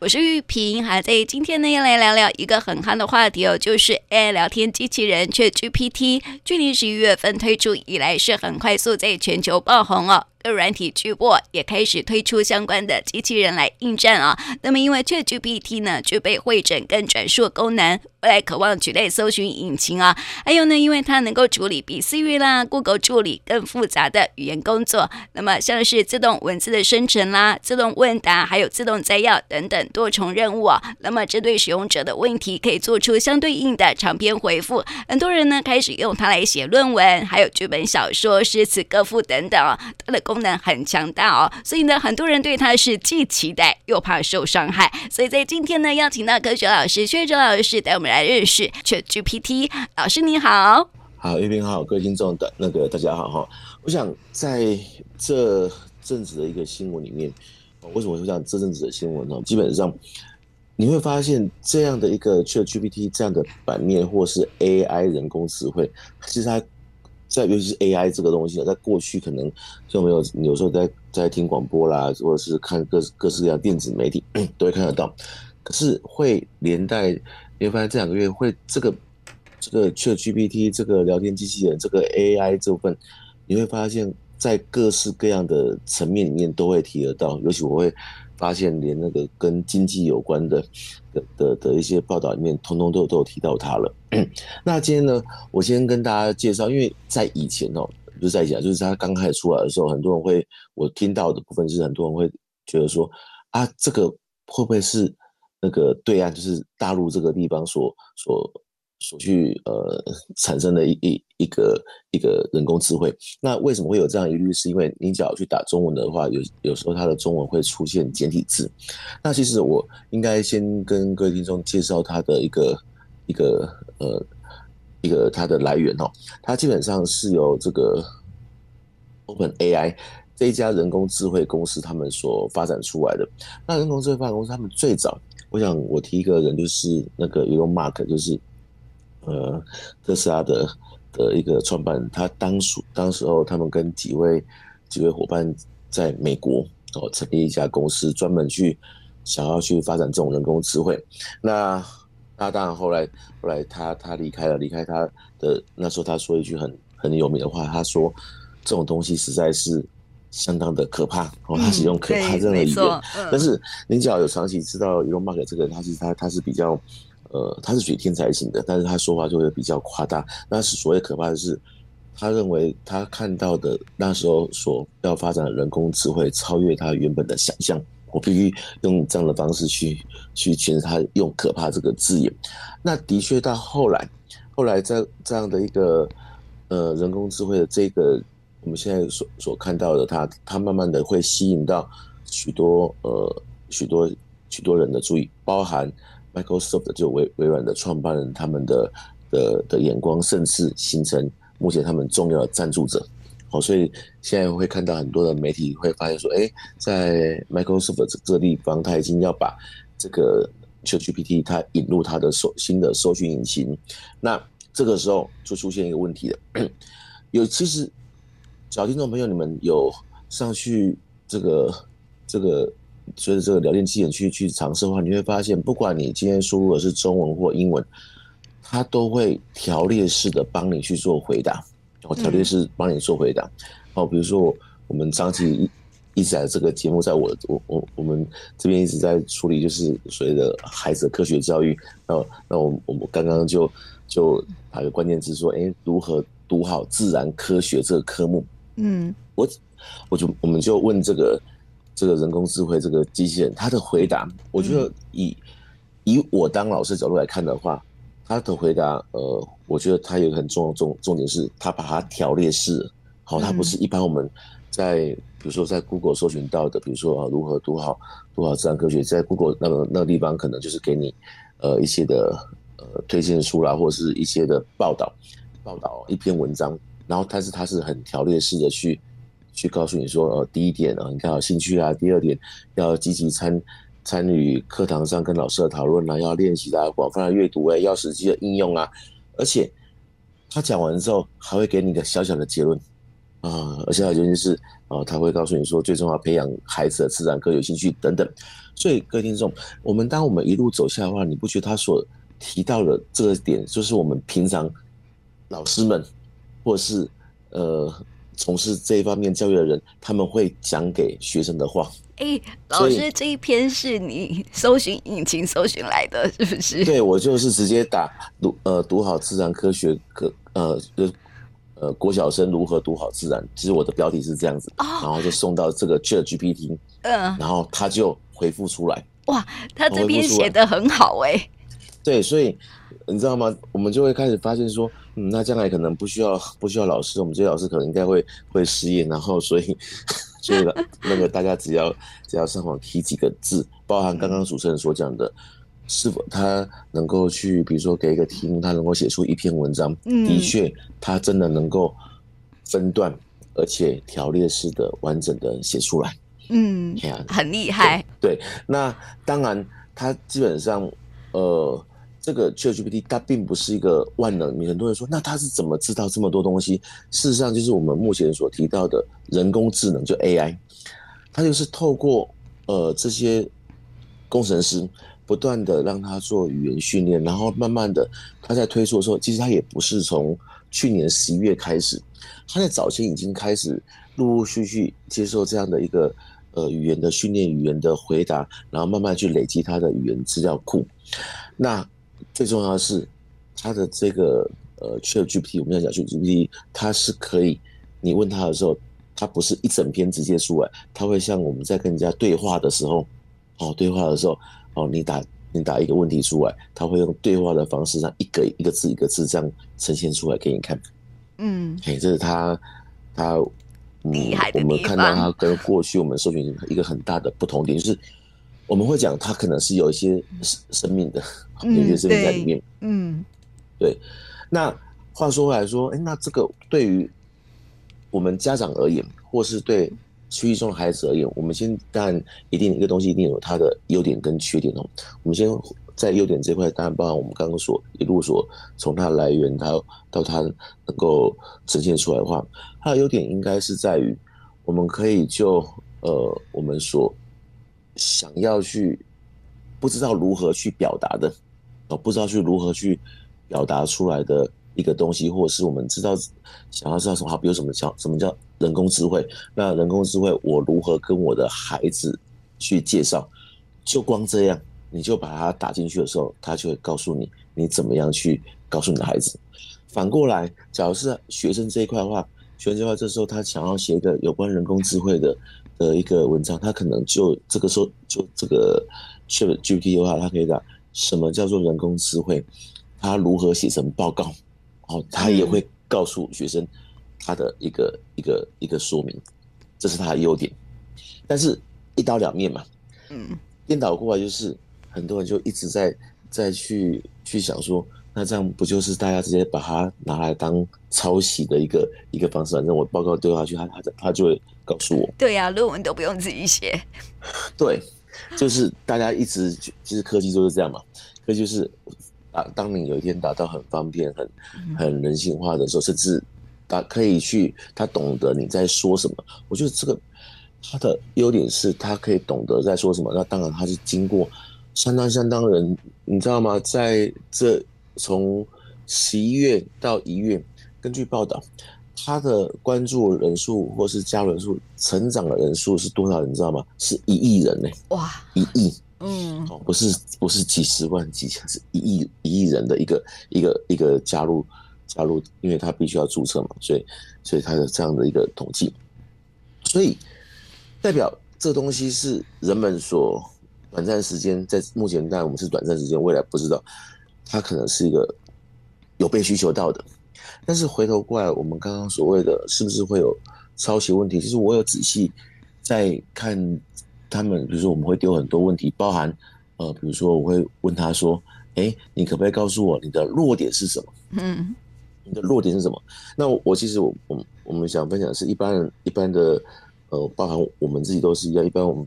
我是玉萍，还，在今天呢要来聊聊一个很夯的话题哦，就是 AI 聊天机器人 ChatGPT，去年十一月份推出以来是很快速在全球爆红哦。软体巨擘也开始推出相关的机器人来应战啊。那么，因为 ChatGPT 呢具备会诊跟转述功能，未来渴望取代搜寻引擎啊。还有呢，因为它能够处理比 Siri 啦、Google 助理更复杂的语言工作。那么，像是自动文字的生成啦、自动问答，还有自动摘要等等多重任务啊。那么，针对使用者的问题，可以做出相对应的长篇回复。很多人呢开始用它来写论文，还有剧本小说、诗词歌赋等等啊。它的功能很强大哦，所以呢，很多人对它是既期待又怕受伤害。所以在今天呢，邀请到科学老师薛哲老师带我们来认识 ChatGPT。老师你好，好，玉萍好，各位听众的那个大家好哈。我想在这阵子的一个新闻里面，为什么会讲这阵子的新闻呢？基本上你会发现这样的一个 ChatGPT 这样的版面，或是 AI 人工智慧，其实它。在尤其是 AI 这个东西，在过去可能就没有，有时候在在听广播啦，或者是看各各式各样电子媒体都会看得到。可是会连带，你会发现这两个月会这个这个 ChatGPT 这个聊天机器人这个 AI 这部分，你会发现在各式各样的层面里面都会提得到，尤其我会。发现连那个跟经济有关的的的的一些报道里面，通通都都有提到它了。那今天呢，我先跟大家介绍，因为在以前哦，不是在以前，就是它刚开始出来的时候，很多人会我听到的部分是很多人会觉得说啊，这个会不会是那个对岸，就是大陆这个地方所所。所去呃产生的一一一个一个人工智慧，那为什么会有这样疑虑？是因为你只要去打中文的话，有有时候它的中文会出现简体字。那其实我应该先跟各位听众介绍它的一个一个呃一个它的来源哦，它基本上是由这个 OpenAI 这一家人工智慧公司他们所发展出来的。那人工智慧发展公司他们最早，我想我提一个人就是那个 Elon Musk，就是。呃，特斯拉的的一个创办人，他当属当时候，他们跟几位几位伙伴在美国哦，成立一家公司，专门去想要去发展这种人工智慧。那那当然后来后来他他离开了，离开他的那时候，他说一句很很有名的话，他说这种东西实在是相当的可怕哦，他使用可怕这样的语言。但是您只要有长期知道 Elon Musk 这个人，他是他他是比较。呃，他是属于天才型的，但是他说话就会比较夸大。那是所谓可怕的是，他认为他看到的那时候所要发展的人工智慧超越他原本的想象。我必须用这样的方式去去诠释他用“可怕”这个字眼。那的确到后来，后来在这样的一个呃人工智慧的这个我们现在所所看到的他，他他慢慢的会吸引到许多呃许多许多人的注意，包含。Microsoft 就微微软的创办人，他们的的的眼光，甚至形成目前他们重要的赞助者。好，所以现在会看到很多的媒体会发现说，哎，在 Microsoft 这个地方，他已经要把这个 ChatGPT 它引入它的搜新的搜寻引擎。那这个时候就出现一个问题了，有其实，小听众朋友，你们有上去这个这个。随着这个聊天机器人去去尝试的话，你会发现，不管你今天输入的是中文或英文，它都会条列式的帮你去做回答。哦，条列式帮你做回答。哦，比如说我们长期一一直在这个节目，在我我我我们这边一直在处理，就是所谓的孩子的科学教育。那那我我们刚刚就就打个关键字说，哎，如何读好自然科学这个科目？嗯，我我就我们就问这个。这个人工智慧，这个机器人，他的回答，我觉得以以我当老师角度来看的话，他的回答，呃，我觉得他有一个很重要重重点是，他把它条列式，好，他不是一般我们在比如说在 Google 搜寻到的，比如说啊，如何读好读好自然科学，在 Google 那个那个地方可能就是给你呃一些的呃推荐书啦，或者是一些的报道报道一篇文章，然后但是它是很条列式的去。去告诉你说，呃，第一点啊，你看有兴趣啊；第二点，要积极参参与课堂上跟老师的讨论啊，要练习啊，广泛的阅读，哎，要实际的应用啊。而且他讲完之后，还会给你个小小的结论啊，而且还有就是，啊，他会告诉你说，最重要培养孩子的自然科学兴趣等等。所以各位听众，我们当我们一路走下来的话，你不觉得他所提到的这个点，就是我们平常老师们或是呃从事这一方面教育的人，他们会讲给学生的话？哎、欸，老师，这一篇是你搜寻引擎搜寻来的，是不是？对，我就是直接打读呃读好自然科学科呃呃国小生如何读好自然，其实我的标题是这样子，哦、然后就送到这个 Chat GPT，嗯，然后他就回复出来。哇，他这篇写得很好哎、欸。对，所以你知道吗？我们就会开始发现说，嗯，那将来可能不需要不需要老师，我们这些老师可能应该会会失业，然后所以。所以那个大家只要只要上网提几个字，包含刚刚主持人所讲的，是否他能够去，比如说给一个题目，他能够写出一篇文章，的确，他真的能够分段而且条列式的完整的写出来，嗯，很厉害。对，那当然，他基本上，呃。这个 ChatGPT 它并不是一个万能，很多人说，那它是怎么知道这么多东西？事实上，就是我们目前所提到的人工智能，就 AI，它就是透过呃这些工程师不断的让它做语言训练，然后慢慢的它在推出的时候，其实它也不是从去年十一月开始，它在早前已经开始陆陆续续接受这样的一个呃语言的训练、语言的回答，然后慢慢去累积它的语言资料库，那。最重要的是，它的这个呃，ChatGPT，我们要讲 ChatGPT，它是可以，你问他的时候，它不是一整篇直接出来，它会像我们在跟人家对话的时候，哦，对话的时候，哦，你打你打一个问题出来，它会用对话的方式，让一个一个字一个字这样呈现出来给你看。嗯，哎，这是它它厉害的地方。我们看到它跟过去我们搜寻一个很大的不同点，就是我们会讲它可能是有一些生命的。有些生命在里面，嗯，对。那话说回来说，哎，那这个对于我们家长而言，或是对区域中的孩子而言，我们先当然一定一个东西一定有它的优点跟缺点哦。我们先在优点这块，当然包含我们刚刚所一路所从它的来源，它到它能够呈现出来的话，它的优点应该是在于我们可以就呃我们所想要去不知道如何去表达的。哦，不知道去如何去表达出来的一个东西，或者是我们知道想要知道什么，好，比如什么叫什么叫人工智慧？那人工智慧我如何跟我的孩子去介绍？就光这样，你就把它打进去的时候，他就会告诉你你怎么样去告诉你的孩子。反过来，假如是学生这一块的话，学生这块这时候他想要写一个有关人工智慧的的一个文章，他可能就这个时候就这个 ChatGPT 的话，他可以讲。什么叫做人工智慧？他如何写成报告？哦，他也会告诉学生他的一个一个一个说明，这是他的优点。但是，一刀两面嘛，嗯，颠倒过来就是很多人就一直在在去去想说，那这样不就是大家直接把它拿来当抄袭的一个一个方式？反正我报告丢下去，他他他就会告诉我。对呀、啊，论文都不用自己写。对。就是大家一直其实科技就是这样嘛，科技就是啊，当你有一天达到很方便、很很人性化的时候，甚至他可以去他懂得你在说什么。我觉得这个他的优点是他可以懂得在说什么。那当然他是经过相当相当人，你知道吗？在这从十一月到一月，根据报道。他的关注人数或是加人数成长的人数是多少？你知道吗？是一亿人呢、欸！哇，一亿，嗯，哦，不是不是几十万几千，是一亿一亿人的一个一个一个加入加入，因为他必须要注册嘛，所以所以他的这样的一个统计，所以代表这东西是人们所短暂时间在目前，当然我们是短暂时间，未来不知道，它可能是一个有被需求到的。但是回头过来，我们刚刚所谓的是不是会有抄袭问题？其实我有仔细在看他们，比如说我们会丢很多问题，包含呃，比如说我会问他说：“哎，你可不可以告诉我你的弱点是什么？”嗯，你的弱点是什么？那我其实我我我们想分享的是一般人一般的呃，包含我们自己都是一样。一般我们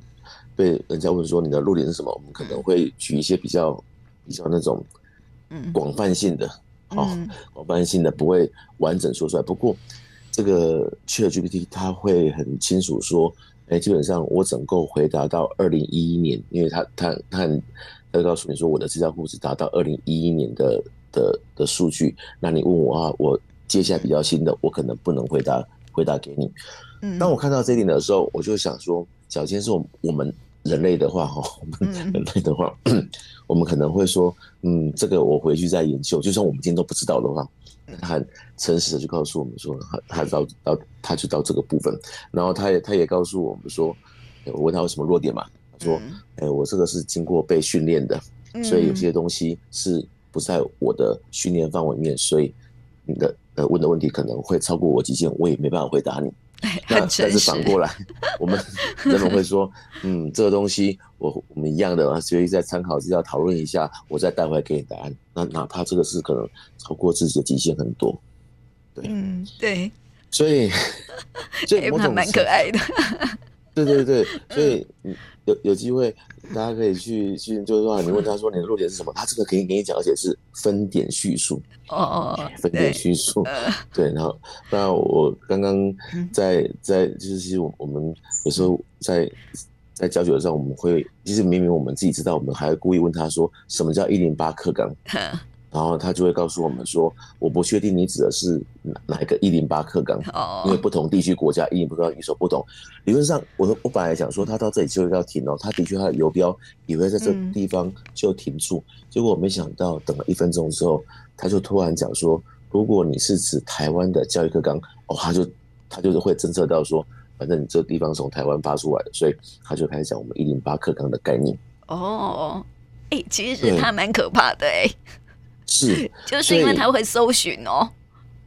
被人家问说你的弱点是什么，我们可能会举一些比较比较那种广泛性的。哦，广泛性的不会完整说出来。不过，这个 ChatGPT 它会很清楚说，哎，基本上我整个回答到二零一一年，因为他他他他告诉你说我的资料库只达到二零一一年的的的数据，那你问我啊，我接下来比较新的，我可能不能回答回答给你。嗯，当我看到这一点的时候，我就想说，假如是我我们人类的话哈，我们人类的话，嗯、我们可能会说，嗯，这个我回去再研究，就算我们今天都不知道的话。他很诚实的就告诉我们说，他他到到他就到这个部分，然后他也他也告诉我们说，我问他有什么弱点嘛？他说，哎，我这个是经过被训练的，所以有些东西是不在我的训练范围里面，所以你的呃问的问题可能会超过我极限，我也没办法回答你。那但是反过来，我们 人们会说，嗯，这个东西我我们一样的，所以在参考资料讨论一下，我再带回来给你答案。那哪怕这个是可能超过自己的极限很多，对，嗯，对，所以 所以还蛮可爱的，对对对，所以有有机会。大家可以去去，就是说，你问他说你的弱点是什么，他这个可以给你讲，而且是分点叙述。哦哦，分点叙述。对，然后，那我刚刚在 在就是其实我我们有时候在在教学的时候，我们会其实明明我们自己知道，我们还会故意问他说什么叫一零八课纲。然后他就会告诉我们说，我不确定你指的是哪哪一个一零八课纲，因为不同地区国家一零八课纲有所不同。理论上，我我本来想说他到这里就要停哦，他的确他的游标以为在这地方就停住，结果我没想到等了一分钟之后，他就突然讲说，如果你是指台湾的教育课纲，哦，他就他就是会侦测到说，反正你这个地方从台湾发出来的，所以他就开始讲我们一零八课纲的概念。哦，哎，其实他蛮可怕的哎。是，就是因为他会搜寻哦，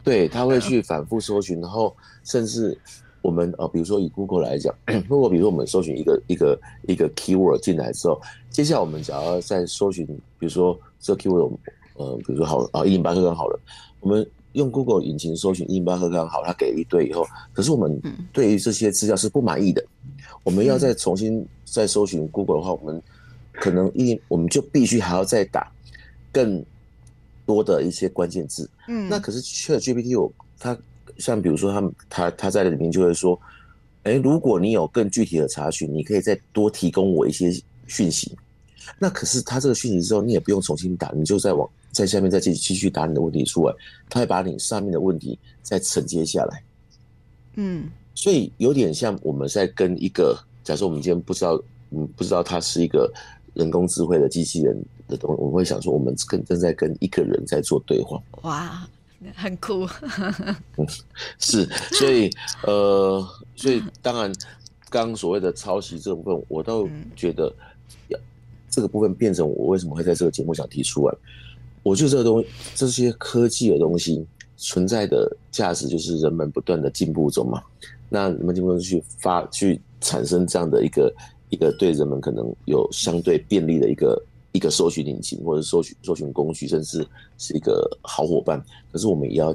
对，他会去反复搜寻，然后甚至我们呃，比如说以 Google 来讲，如果比如说我们搜寻一个一个一个 keyword 进来之后，接下来我们只要再搜寻，比如说这个 keyword，呃，比如说好啊，一零八课纲好了，我们用 Google 引擎搜寻一零八课纲好，它给一堆以后，可是我们对于这些资料是不满意的，我们要再重新再搜寻 Google 的话，我们可能一我们就必须还要再打更。多的一些关键字，嗯，那可是 ChatGPT 有它，像比如说他们他他在里面就会说，哎，如果你有更具体的查询，你可以再多提供我一些讯息。那可是他这个讯息之后，你也不用重新打，你就在往在下面再继继续打你的问题出来，他会把你上面的问题再承接下来。嗯，所以有点像我们在跟一个，假设我们今天不知道，嗯，不知道它是一个人工智慧的机器人。的东西，我会想说，我们跟正在跟一个人在做对话。哇，很酷。嗯，是，所以呃，所以当然，刚刚所谓的抄袭这部分，我倒觉得，这个部分变成我为什么会在这个节目想提出来。我觉得这个东西，这些科技的东西存在的价值，就是人们不断的进步中嘛。那人们进步中去发，去产生这样的一个一个对人们可能有相对便利的一个。一个搜寻引擎或者搜寻搜寻工具，甚至是一个好伙伴。可是我们也要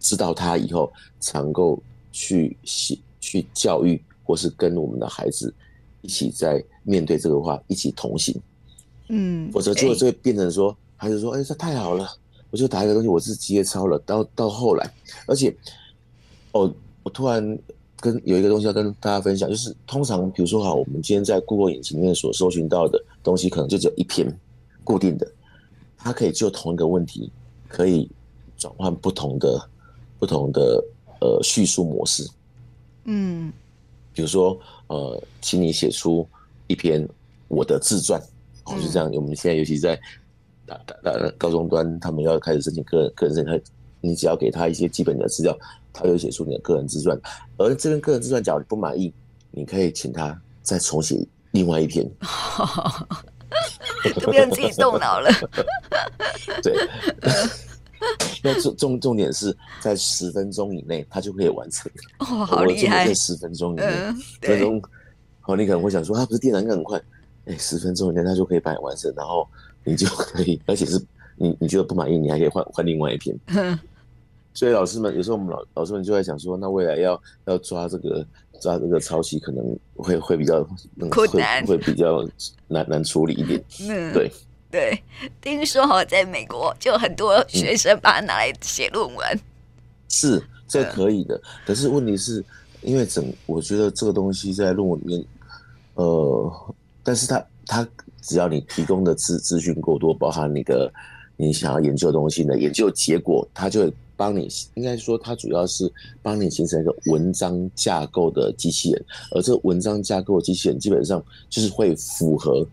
知道他以后能够去写、去教育，或是跟我们的孩子一起在面对这个话，一起同行。嗯，否则就会变成说，欸、孩子说：“哎、欸，这太好了，我就打一个东西，我是直接抄了。”到到后来，而且，哦，我突然。跟有一个东西要跟大家分享，就是通常比如说哈，我们今天在 Google 引擎里面所搜寻到的东西，可能就只有一篇固定的，它可以就同一个问题，可以转换不同的不同的呃叙述模式。嗯，比如说呃，请你写出一篇我的自传，哦，就这样。我们现在尤其在大大大高中端，他们要开始申请个人个人证，他你只要给他一些基本的资料。他就写出你的个人自传，而这篇个人自传，假如你不满意，你可以请他再重写另外一篇，就不用自己动脑了。对，那重重重点是在十分钟以内，他就可以完成。哦，好厉害！在十分钟以内，十分钟，好，你可能会想说，他不是电脑应该很快？哎，十分钟以内他就可以帮你完成，然后你就可以，而且是你你觉得不满意，你还可以换换另外一篇。所以老师们有时候我们老老师们就在想说，那未来要要抓这个抓这个抄袭，可能会会比较困难，会比较难难处理一点。嗯，对对，听说哈，在美国就很多学生把它拿来写论文。是，这可以的。可是问题是，因为整我觉得这个东西在论文里面，呃，但是它它只要你提供的资资讯够多，包含你的你想要研究的东西呢，研究结果，它就会帮你，应该说它主要是帮你形成一个文章架构的机器人，而这个文章架构的机器人基本上就是会符合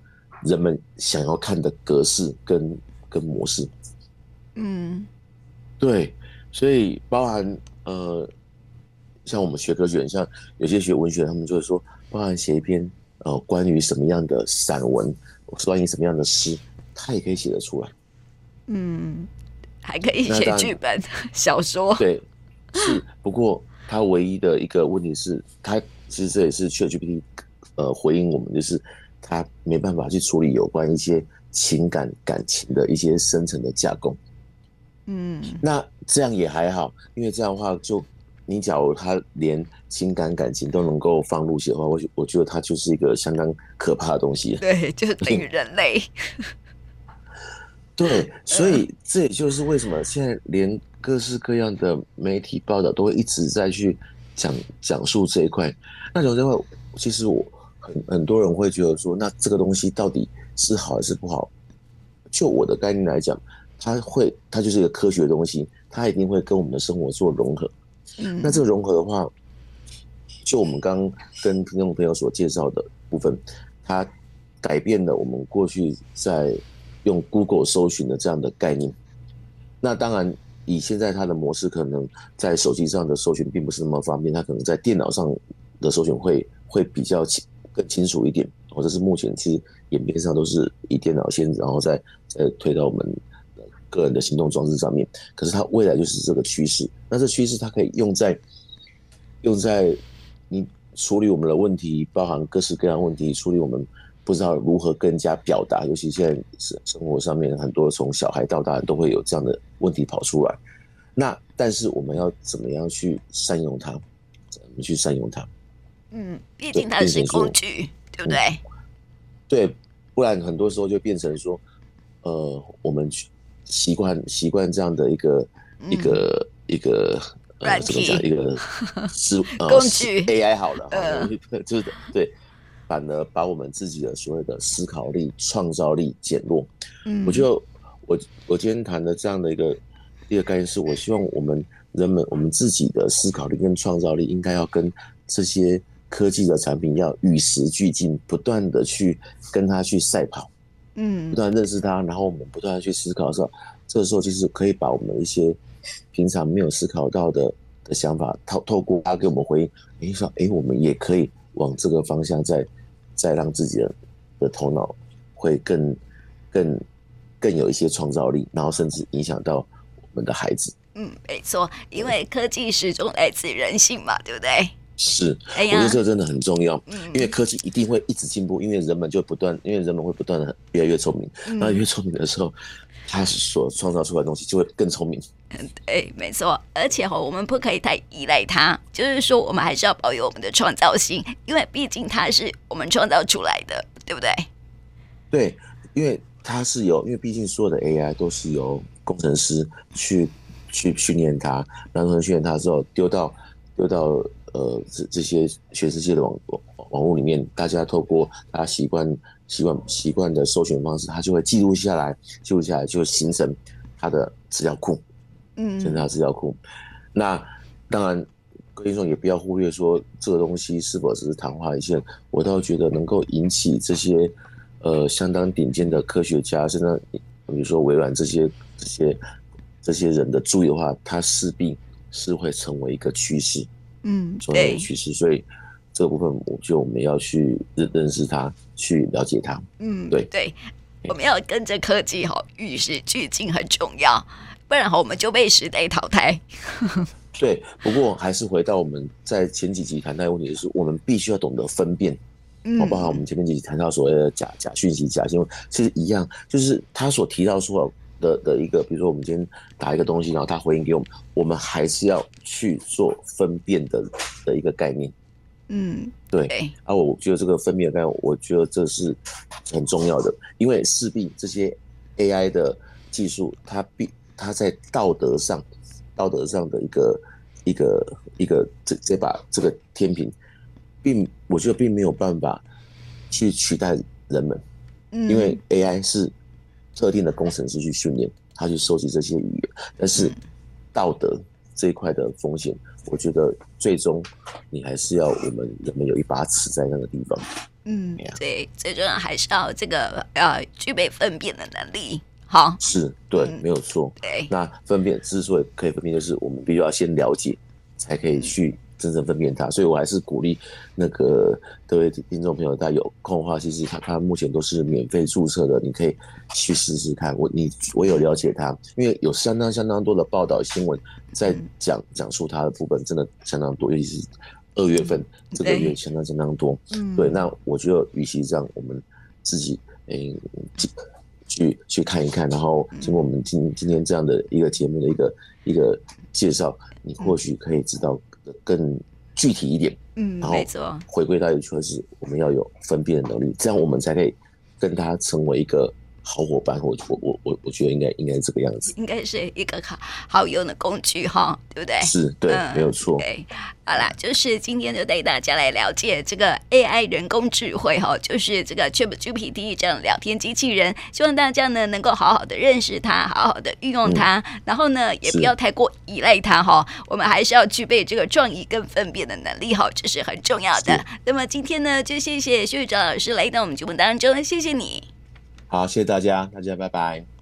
人们想要看的格式跟跟模式。嗯，对，所以包含呃。像我们学科学，像有些学文学，他们就会说，包含写一篇呃关于什么样的散文，关于什么样的诗，他也可以写得出来。嗯，还可以写剧本、小说。对，是。不过他唯一的一个问题是，他其实这也是 ChatGPT 呃回应我们，就是他没办法去处理有关一些情感感情的一些深层的架构。嗯，那这样也还好，因为这样的话就。你假如他连情感感情都能够放入写的话，我我觉得他就是一个相当可怕的东西。对，就是等于人类。对，所以这也就是为什么现在连各式各样的媒体报道都会一直在去讲讲述这一块。那讲这块，其实我很很多人会觉得说，那这个东西到底是好还是不好？就我的概念来讲，它会，它就是一个科学的东西，它一定会跟我们的生活做融合。嗯，那这个融合的话，就我们刚刚跟听众朋友所介绍的部分，它改变了我们过去在用 Google 搜寻的这样的概念。那当然，以现在它的模式，可能在手机上的搜寻并不是那么方便，它可能在电脑上的搜寻会会比较清更清楚一点。或者是目前其实演变上都是以电脑先，然后再再推到我们。个人的行动装置上面，可是它未来就是这个趋势。那这趋势它可以用在用在你处理我们的问题，包含各式各样问题，处理我们不知道如何更加表达。尤其现在生生活上面很多从小孩到大人都会有这样的问题跑出来。那但是我们要怎么样去善用它？怎么去善用它？嗯，毕竟它是工具，对不对？嗯，对，不然很多时候就变成说，呃，我们去。习惯习惯这样的一个、嗯、一个一个呃怎么讲一个是 工具 AI 好了，呃、就是对，反而把我们自己的所谓的思考力、创造力减弱。嗯，我就我我今天谈的这样的一个一个概念是，我希望我们人们我们自己的思考力跟创造力应该要跟这些科技的产品要与时俱进，不断的去跟它去赛跑。嗯，不断认识它，然后我们不断的去思考的时候，这个时候就是可以把我们一些平常没有思考到的的想法，透透过它给我们回应，你，说，哎，我们也可以往这个方向再再让自己的的头脑会更更更有一些创造力，然后甚至影响到我们的孩子。嗯，没错，因为科技始终来自人性嘛，对不对？是，我觉得这个真的很重要，因为科技一定会一直进步，因为人们就不断，因为人们会不断的越来越聪明，然后越聪明的时候，他所创造出来的东西就会更聪明。对，没错，而且哈，我们不可以太依赖它，就是说，我们还是要保有我们的创造性，因为毕竟它是我们创造出来的，对不对？对，因为它是由，因为毕竟所有的 AI 都是由工程师去去训练它，然后训练它之后丢到丢到。呃，这这些全世界的网网网络里面，大家透过他习惯习惯习惯的搜寻方式，他就会记录下来，记录下来就形成他的资料库，嗯，形成他资料库。那当然，各位听众也不要忽略说这个东西是否只是昙花一现。我倒觉得能够引起这些呃相当顶尖的科学家，甚至比如说微软这些这些这些人的注意的话，它势必是会成为一个趋势。嗯，重要的趋势，所以这个部分我就我们要去认认识它，去了解它。嗯，对对，我们要跟着科技哈，与时俱进很重要，不然后我们就被时代淘汰。对，不过还是回到我们在前几集谈到的问题，就是我们必须要懂得分辨。好不好我们前面几集谈到所谓的假假讯息、假新闻，其实一样，就是他所提到说。的的一个，比如说我们今天打一个东西，然后他回应给我们，我们还是要去做分辨的的一个概念。嗯，对。啊，我觉得这个分辨的概念，我觉得这是很重要的，因为势必这些 AI 的技术，它必它在道德上道德上的一个一个一个这这把这个天平，并我觉得并没有办法去取代人们，嗯，因为 AI 是特定的工程师去训练，他去收集这些语言，但是道德这一块的风险，我觉得最终你还是要我们人们有一把尺在那个地方。嗯，对，最重要还是要这个呃具备分辨的能力。好，是对，嗯、没有错。对，那分辨之所以可以分辨，就是我们必须要先了解，才可以去真正分辨它。嗯、所以我还是鼓励那个各位听众朋友，大家有空的话，其实他他目前都是免费注册的，你可以去试试看。我你我有了解它，因为有相当相当多的报道新闻在讲讲述它的部分，真的相当多，尤其是二月份这个月相当相当多。嗯，对。那我觉得，与其这样，我们自己诶。去去看一看，然后经过我们今今天这样的一个节目的一个一个介绍，你或许可以知道更具体一点。嗯，没错。回归到一个就是我们要有分辨的能力，这样我们才可以跟他成为一个。好伙伴，我我我我我觉得应该应该是这个样子，应该是一个好好用的工具哈，对不对？是，对，嗯、没有错。对，好啦，就是今天就带大家来了解这个 AI 人工智慧哈，就是这个 ChatGPT 这样聊天机器人，希望大家呢能够好好的认识它，好好的运用它，嗯、然后呢也不要太过依赖它哈。我们还是要具备这个创意跟分辨的能力哈，这是很重要的。那么今天呢，就谢谢秀玉老师来到我们节目当中，谢谢你。好，谢谢大家，大家拜拜。